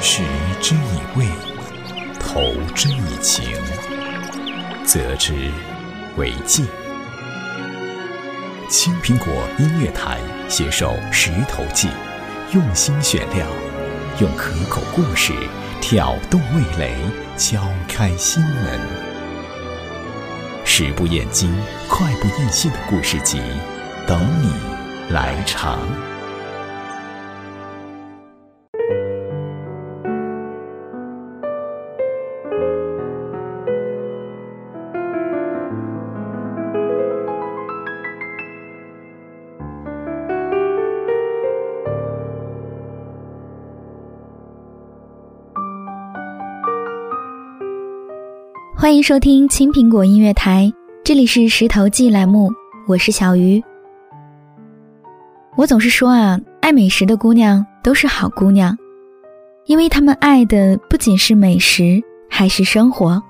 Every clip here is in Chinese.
食之以味，投之以情，则之为敬。青苹果音乐台携手石头记，用心选料，用可口故事挑动味蕾，敲开心门。食不厌精，快不厌细的故事集，等你来尝。欢迎收听青苹果音乐台，这里是石头记栏目，我是小鱼。我总是说啊，爱美食的姑娘都是好姑娘，因为她们爱的不仅是美食，还是生活。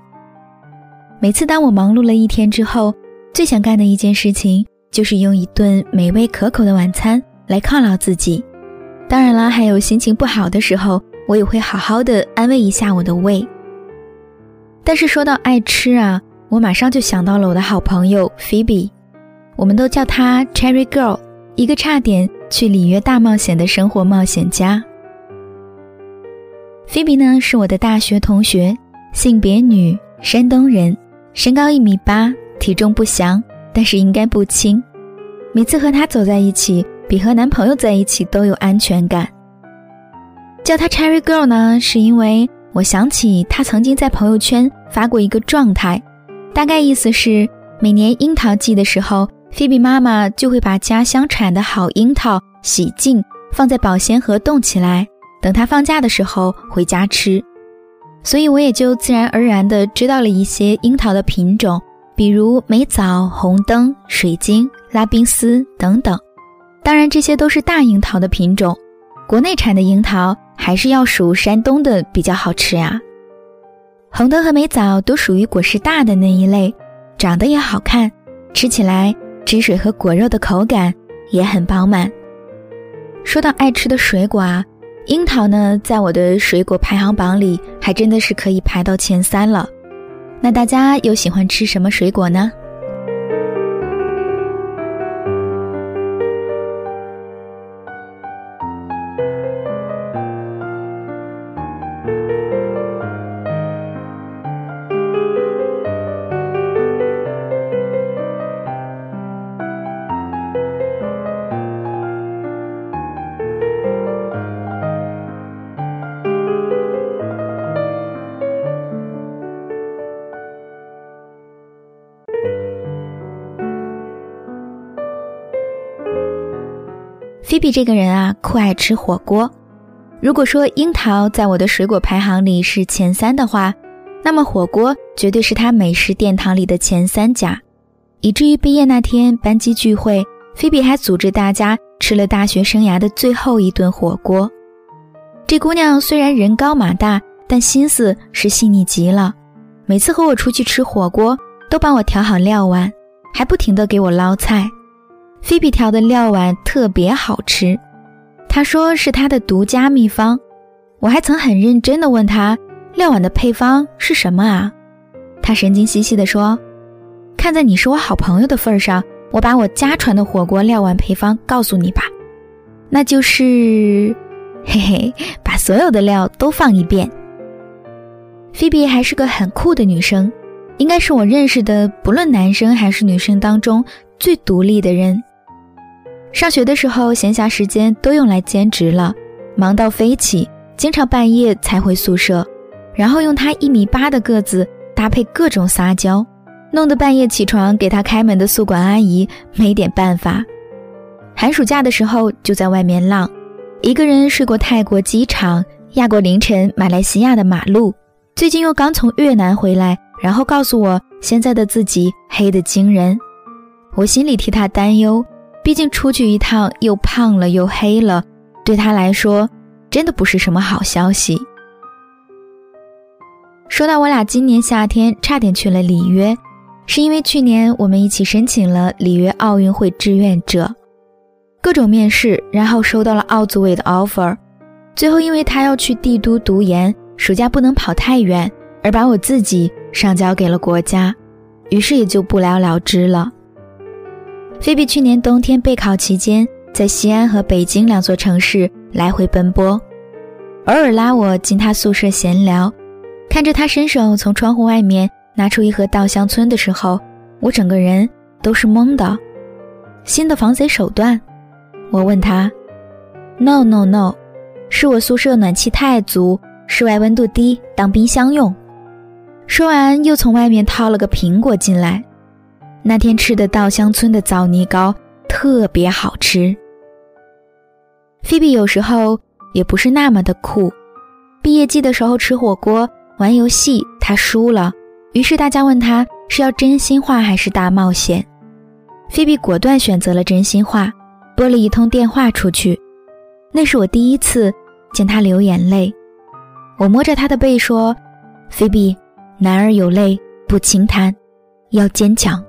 每次当我忙碌了一天之后，最想干的一件事情就是用一顿美味可口的晚餐来犒劳自己。当然啦，还有心情不好的时候，我也会好好的安慰一下我的胃。但是说到爱吃啊，我马上就想到了我的好朋友 Phoebe，我们都叫她 Cherry Girl，一个差点去里约大冒险的生活冒险家。Phoebe 呢是我的大学同学，性别女，山东人，身高一米八，体重不详，但是应该不轻。每次和她走在一起，比和男朋友在一起都有安全感。叫她 Cherry Girl 呢，是因为。我想起他曾经在朋友圈发过一个状态，大概意思是每年樱桃季的时候，菲比妈妈就会把家乡产的好樱桃洗净，放在保鲜盒冻起来，等他放假的时候回家吃。所以我也就自然而然地知道了一些樱桃的品种，比如美枣、红灯、水晶、拉宾斯等等。当然，这些都是大樱桃的品种，国内产的樱桃。还是要数山东的比较好吃啊。红灯和美枣都属于果实大的那一类，长得也好看，吃起来汁水和果肉的口感也很饱满。说到爱吃的水果啊，樱桃呢，在我的水果排行榜里还真的是可以排到前三了。那大家又喜欢吃什么水果呢？菲比这个人啊，酷爱吃火锅。如果说樱桃在我的水果排行里是前三的话，那么火锅绝对是他美食殿堂里的前三甲。以至于毕业那天班级聚会，菲比还组织大家吃了大学生涯的最后一顿火锅。这姑娘虽然人高马大，但心思是细腻极了。每次和我出去吃火锅，都帮我调好料碗，还不停地给我捞菜。菲比调的料碗特别好吃，她说是她的独家秘方。我还曾很认真的问她，料碗的配方是什么啊？她神经兮兮的说：“看在你是我好朋友的份上，我把我家传的火锅料碗配方告诉你吧，那就是，嘿嘿，把所有的料都放一遍。”菲比还是个很酷的女生，应该是我认识的不论男生还是女生当中最独立的人。上学的时候，闲暇时间都用来兼职了，忙到飞起，经常半夜才回宿舍，然后用他一米八的个子搭配各种撒娇，弄得半夜起床给他开门的宿管阿姨没点办法。寒暑假的时候就在外面浪，一个人睡过泰国机场，压过凌晨马来西亚的马路，最近又刚从越南回来，然后告诉我现在的自己黑得惊人，我心里替他担忧。毕竟出去一趟又胖了又黑了，对他来说真的不是什么好消息。说到我俩今年夏天差点去了里约，是因为去年我们一起申请了里约奥运会志愿者，各种面试，然后收到了奥组委的 offer，最后因为他要去帝都读研，暑假不能跑太远，而把我自己上交给了国家，于是也就不了了之了。菲比去年冬天备考期间，在西安和北京两座城市来回奔波，偶尔拉我进他宿舍闲聊，看着他伸手从窗户外面拿出一盒稻香村的时候，我整个人都是懵的。新的防贼手段？我问他：“No No No，是我宿舍暖气太足，室外温度低，当冰箱用。”说完，又从外面掏了个苹果进来。那天吃的稻香村的枣泥糕特别好吃。菲比有时候也不是那么的酷。毕业季的时候吃火锅玩游戏，他输了，于是大家问他是要真心话还是大冒险。菲比果断选择了真心话，拨了一通电话出去。那是我第一次见他流眼泪。我摸着他的背说：“菲比，男儿有泪不轻弹，要坚强。”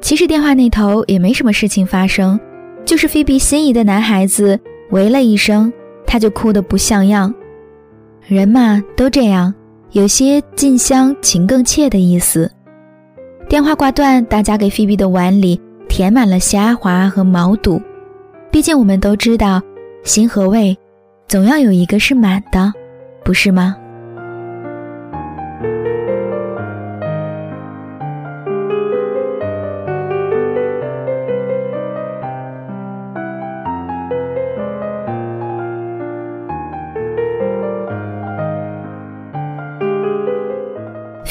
其实电话那头也没什么事情发生，就是菲比心仪的男孩子喂了一声，他就哭得不像样。人嘛都这样，有些近乡情更怯的意思。电话挂断，大家给菲比的碗里填满了虾滑和毛肚。毕竟我们都知道，心和胃总要有一个是满的，不是吗？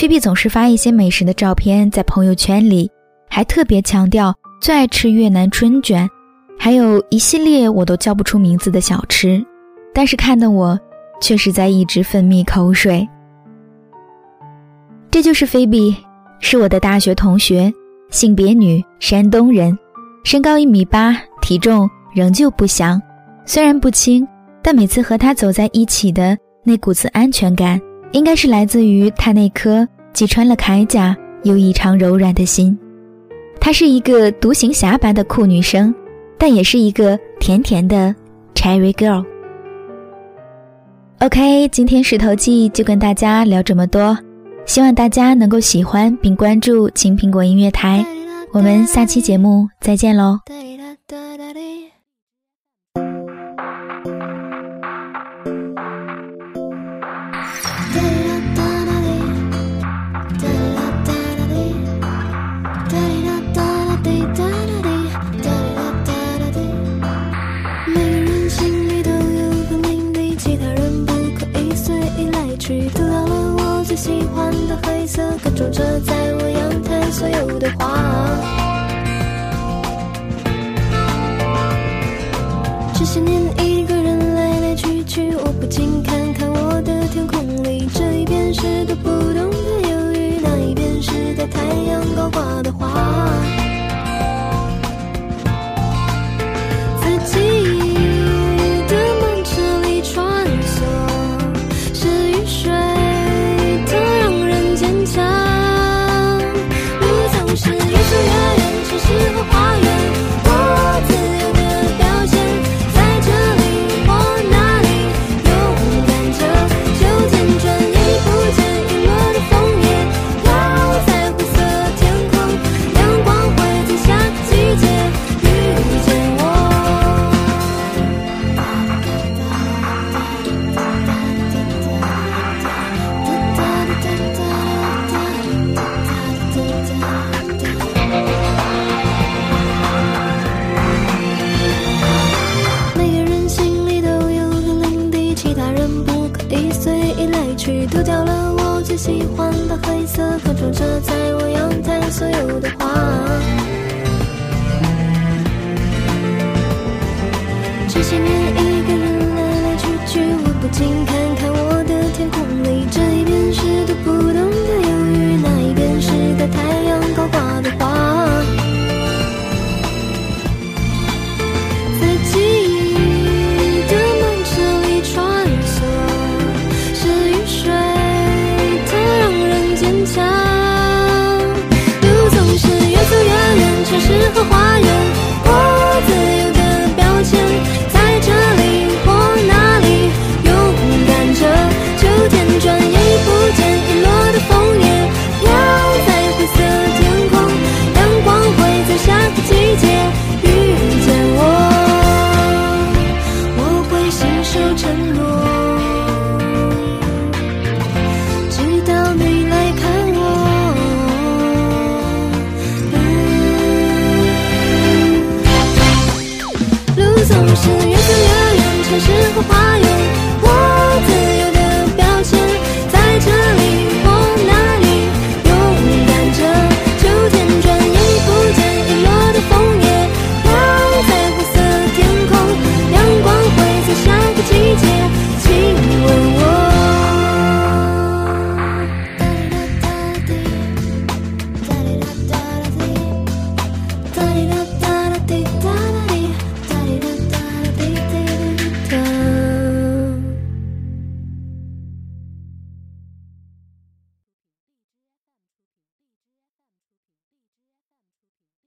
菲比总是发一些美食的照片在朋友圈里，还特别强调最爱吃越南春卷，还有一系列我都叫不出名字的小吃，但是看的我却是在一直分泌口水。这就是菲比，是我的大学同学，性别女，山东人，身高一米八，体重仍旧不详，虽然不轻，但每次和他走在一起的那股子安全感。应该是来自于她那颗既穿了铠甲又异常柔软的心。她是一个独行侠般的酷女生，但也是一个甜甜的 Cherry Girl。OK，今天石头记就跟大家聊这么多，希望大家能够喜欢并关注青苹果音乐台。我们下期节目再见喽。去偷掉了我最喜欢的黑色，还种着在我阳台所有的花，这些年一个人来来去去，我不禁看看我的天空里，这一边是读不懂的忧郁，那一边是在太阳高挂的花。这些年一个人来来去去，我不禁看。总是越走越远，城市和花园。